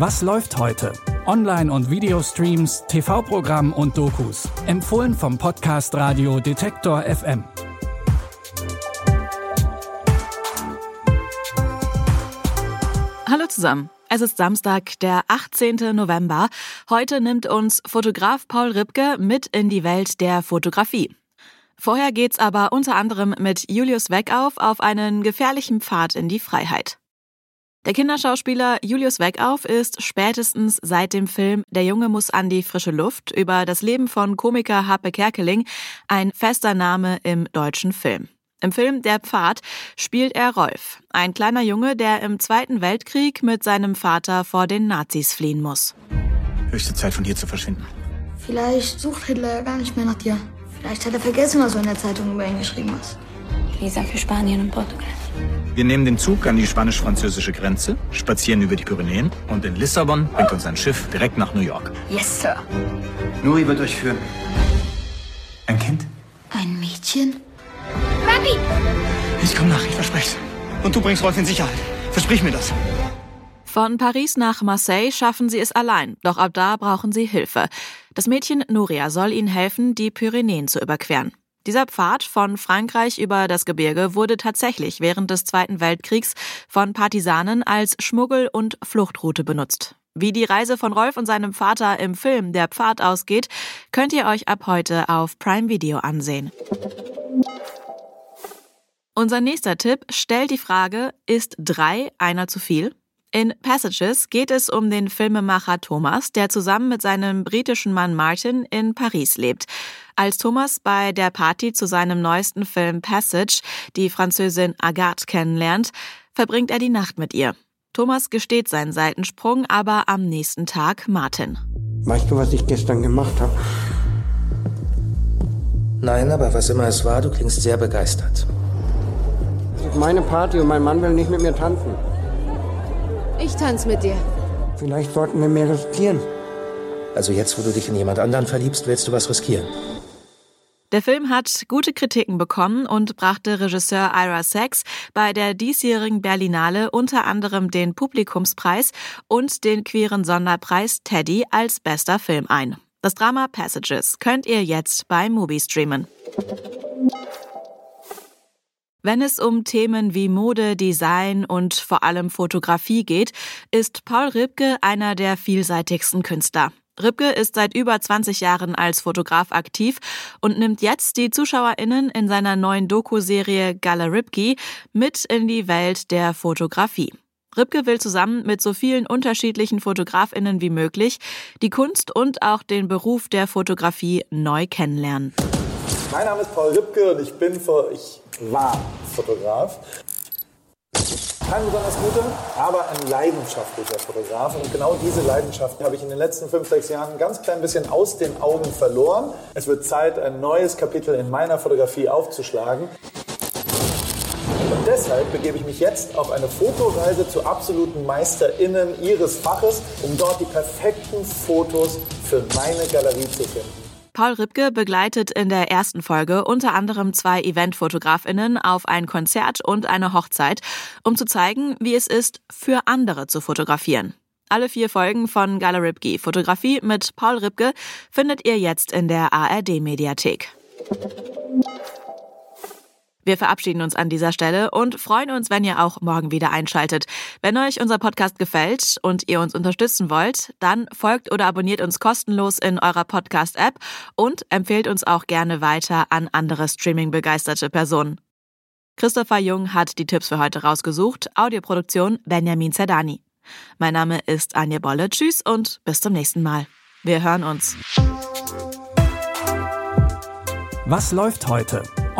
Was läuft heute? Online- und Videostreams, TV-Programm und Dokus. Empfohlen vom Podcast Radio Detektor FM. Hallo zusammen. Es ist Samstag, der 18. November. Heute nimmt uns Fotograf Paul Ripke mit in die Welt der Fotografie. Vorher geht's aber unter anderem mit Julius Weckauf auf einen gefährlichen Pfad in die Freiheit. Der Kinderschauspieler Julius Weckauf ist spätestens seit dem Film Der Junge muss an die frische Luft über das Leben von Komiker Happe Kerkeling ein fester Name im deutschen Film. Im Film Der Pfad spielt er Rolf, ein kleiner Junge, der im Zweiten Weltkrieg mit seinem Vater vor den Nazis fliehen muss. Höchste Zeit von hier zu verschwinden. Vielleicht sucht Hitler ja gar nicht mehr nach dir. Vielleicht hat er vergessen, was du in der Zeitung über ihn geschrieben hast. Visa für Spanien und Portugal. Wir nehmen den Zug an die spanisch-französische Grenze, spazieren über die Pyrenäen und in Lissabon bringt uns ein Schiff direkt nach New York. Yes, Sir. Nuri wird euch führen. Ein Kind? Ein Mädchen? Papi! Ich komme nach, ich verspreche Und du bringst Rolf in Sicherheit. Versprich mir das. Von Paris nach Marseille schaffen sie es allein, doch ab da brauchen sie Hilfe. Das Mädchen Nuria soll ihnen helfen, die Pyrenäen zu überqueren. Dieser Pfad von Frankreich über das Gebirge wurde tatsächlich während des Zweiten Weltkriegs von Partisanen als Schmuggel- und Fluchtroute benutzt. Wie die Reise von Rolf und seinem Vater im Film Der Pfad ausgeht, könnt ihr euch ab heute auf Prime Video ansehen. Unser nächster Tipp stellt die Frage, ist drei einer zu viel? In Passages geht es um den Filmemacher Thomas, der zusammen mit seinem britischen Mann Martin in Paris lebt. Als Thomas bei der Party zu seinem neuesten Film Passage die Französin Agathe kennenlernt, verbringt er die Nacht mit ihr. Thomas gesteht seinen Seitensprung aber am nächsten Tag Martin. Weißt du, was ich gestern gemacht habe? Nein, aber was immer es war, du klingst sehr begeistert. Das ist meine Party und mein Mann will nicht mit mir tanzen. Ich tanze mit dir. Vielleicht sollten wir mehr riskieren. Also jetzt, wo du dich in jemand anderen verliebst, willst du was riskieren. Der Film hat gute Kritiken bekommen und brachte Regisseur Ira Sachs bei der diesjährigen Berlinale unter anderem den Publikumspreis und den queeren Sonderpreis Teddy als bester Film ein. Das Drama Passages könnt ihr jetzt bei Mubi streamen. Wenn es um Themen wie Mode, Design und vor allem Fotografie geht, ist Paul Ripke einer der vielseitigsten Künstler. Ripke ist seit über 20 Jahren als Fotograf aktiv und nimmt jetzt die ZuschauerInnen in seiner neuen Doku-Serie Gala Ripke mit in die Welt der Fotografie. Ripke will zusammen mit so vielen unterschiedlichen FotografInnen wie möglich die Kunst und auch den Beruf der Fotografie neu kennenlernen. Mein Name ist Paul Ripke und ich bin, ich war Fotograf. Kein besonders guter, aber ein leidenschaftlicher Fotograf. Und genau diese Leidenschaft habe ich in den letzten fünf, sechs Jahren ein ganz klein bisschen aus den Augen verloren. Es wird Zeit, ein neues Kapitel in meiner Fotografie aufzuschlagen. Und deshalb begebe ich mich jetzt auf eine Fotoreise zu absoluten MeisterInnen ihres Faches, um dort die perfekten Fotos für meine Galerie zu finden. Paul Ripke begleitet in der ersten Folge unter anderem zwei Eventfotografinnen auf ein Konzert und eine Hochzeit, um zu zeigen, wie es ist, für andere zu fotografieren. Alle vier Folgen von Gala Ripke Fotografie mit Paul Ripke findet ihr jetzt in der ARD Mediathek. Wir verabschieden uns an dieser Stelle und freuen uns, wenn ihr auch morgen wieder einschaltet. Wenn euch unser Podcast gefällt und ihr uns unterstützen wollt, dann folgt oder abonniert uns kostenlos in eurer Podcast-App und empfehlt uns auch gerne weiter an andere Streaming-begeisterte Personen. Christopher Jung hat die Tipps für heute rausgesucht. Audioproduktion Benjamin Zerdani. Mein Name ist Anja Bolle. Tschüss und bis zum nächsten Mal. Wir hören uns. Was läuft heute?